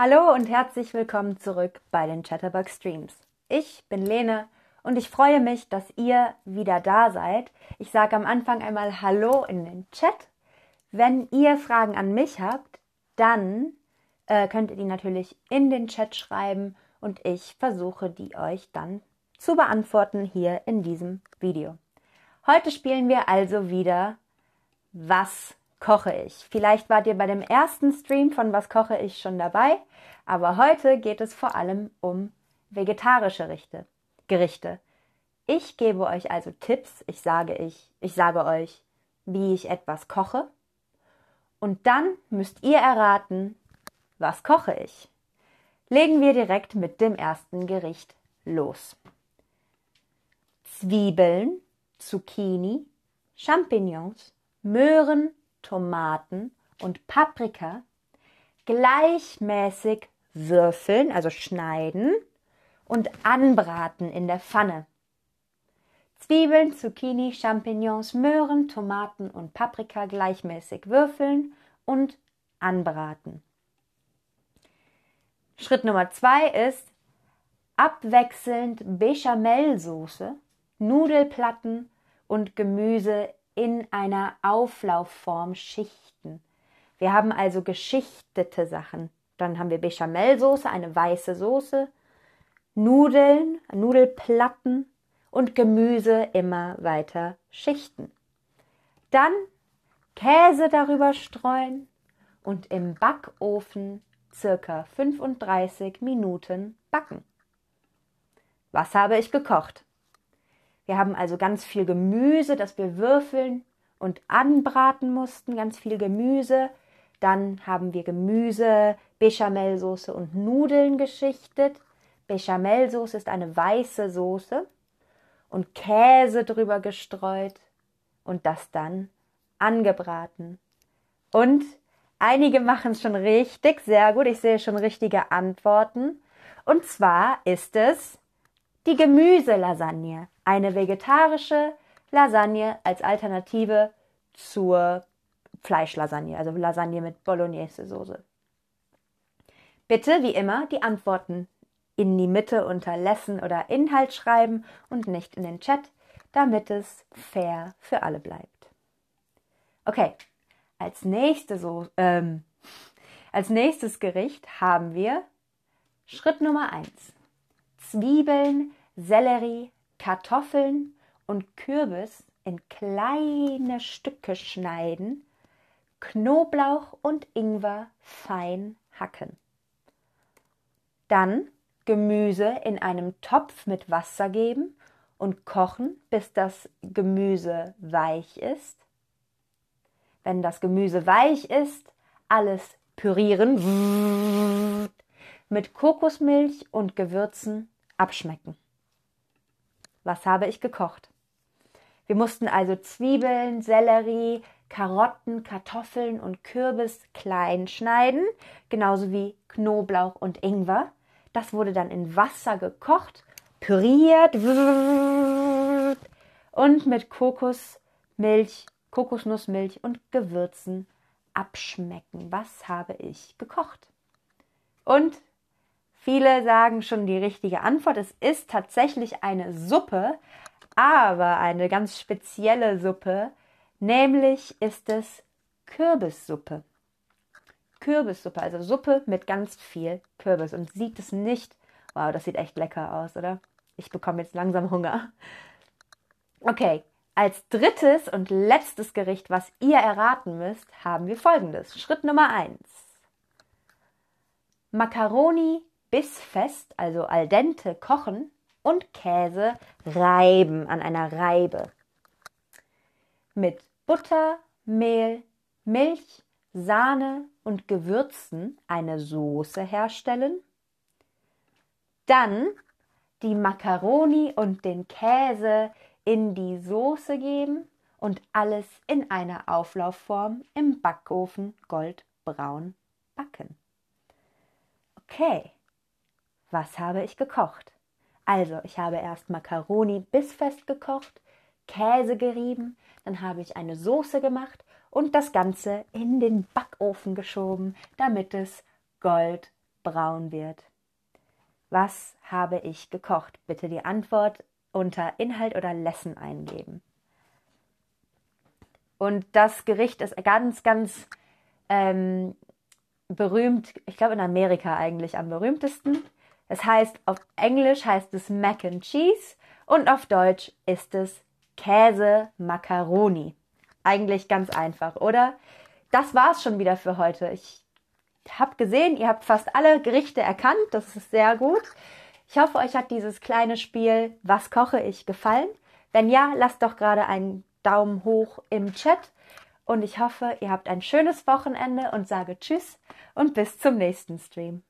Hallo und herzlich willkommen zurück bei den Chatterbug Streams. Ich bin Lene und ich freue mich, dass ihr wieder da seid. Ich sage am Anfang einmal Hallo in den Chat. Wenn ihr Fragen an mich habt, dann äh, könnt ihr die natürlich in den Chat schreiben und ich versuche die euch dann zu beantworten hier in diesem Video. Heute spielen wir also wieder Was koche ich? Vielleicht wart ihr bei dem ersten Stream von Was koche ich schon dabei, aber heute geht es vor allem um vegetarische Richte, Gerichte. Ich gebe euch also Tipps, ich sage ich, ich sage euch, wie ich etwas koche und dann müsst ihr erraten, was koche ich? Legen wir direkt mit dem ersten Gericht los. Zwiebeln, Zucchini, Champignons, Möhren, Tomaten und Paprika gleichmäßig würfeln, also schneiden und anbraten in der Pfanne. Zwiebeln, Zucchini, Champignons, Möhren, Tomaten und Paprika gleichmäßig würfeln und anbraten. Schritt Nummer zwei ist abwechselnd Bechamelsoße, Nudelplatten und Gemüse in einer Auflaufform schichten. Wir haben also geschichtete Sachen. Dann haben wir Bechamelsoße, eine weiße Soße, Nudeln, Nudelplatten und Gemüse immer weiter schichten. Dann Käse darüber streuen und im Backofen circa 35 Minuten backen. Was habe ich gekocht? Wir haben also ganz viel Gemüse, das wir würfeln und anbraten mussten, ganz viel Gemüse. Dann haben wir Gemüse, Bechamelsoße und Nudeln geschichtet. Bechamelsoße ist eine weiße Soße und Käse drüber gestreut und das dann angebraten. Und einige machen es schon richtig, sehr gut. Ich sehe schon richtige Antworten. Und zwar ist es die Gemüselasagne, eine vegetarische Lasagne als Alternative zur Fleischlasagne, also Lasagne mit Bolognese-Soße. Bitte, wie immer, die Antworten in die Mitte unter Lesson oder Inhalt schreiben und nicht in den Chat, damit es fair für alle bleibt. Okay, als, nächste so, ähm, als nächstes Gericht haben wir Schritt Nummer 1. Zwiebeln, Sellerie, Kartoffeln und Kürbis in kleine Stücke schneiden, Knoblauch und Ingwer fein hacken. Dann Gemüse in einem Topf mit Wasser geben und kochen, bis das Gemüse weich ist. Wenn das Gemüse weich ist, alles pürieren, mit Kokosmilch und Gewürzen abschmecken. Was habe ich gekocht? Wir mussten also Zwiebeln, Sellerie, Karotten, Kartoffeln und Kürbis klein schneiden, genauso wie Knoblauch und Ingwer. Das wurde dann in Wasser gekocht, püriert und mit Kokosmilch, Kokosnussmilch und Gewürzen abschmecken. Was habe ich gekocht? Und viele sagen schon die richtige Antwort. Es ist tatsächlich eine Suppe, aber eine ganz spezielle Suppe, nämlich ist es Kürbissuppe. Kürbissuppe, also Suppe mit ganz viel Kürbis. Und sieht es nicht, wow, das sieht echt lecker aus, oder? Ich bekomme jetzt langsam Hunger. Okay, als drittes und letztes Gericht, was ihr erraten müsst, haben wir folgendes. Schritt Nummer eins: Macaroni bissfest, also al dente kochen und Käse reiben an einer Reibe. Mit Butter, Mehl, Milch, Sahne und Gewürzen eine Soße herstellen. Dann die Makaroni und den Käse in die Soße geben und alles in einer Auflaufform im Backofen goldbraun backen. Okay, was habe ich gekocht? Also, ich habe erst Makaroni bissfest gekocht, Käse gerieben, dann habe ich eine Soße gemacht und das Ganze in den Backofen geschoben, damit es goldbraun braun wird. Was habe ich gekocht? Bitte die Antwort unter Inhalt oder Lesson eingeben. Und das Gericht ist ganz, ganz ähm, berühmt, ich glaube in Amerika eigentlich am berühmtesten. Es heißt, auf Englisch heißt es Mac and Cheese und auf Deutsch ist es Käse Macaroni. Eigentlich ganz einfach, oder? Das war's schon wieder für heute. Ich habe gesehen, ihr habt fast alle Gerichte erkannt. Das ist sehr gut. Ich hoffe, euch hat dieses kleine Spiel Was koche ich gefallen. Wenn ja, lasst doch gerade einen Daumen hoch im Chat. Und ich hoffe, ihr habt ein schönes Wochenende und sage Tschüss und bis zum nächsten Stream.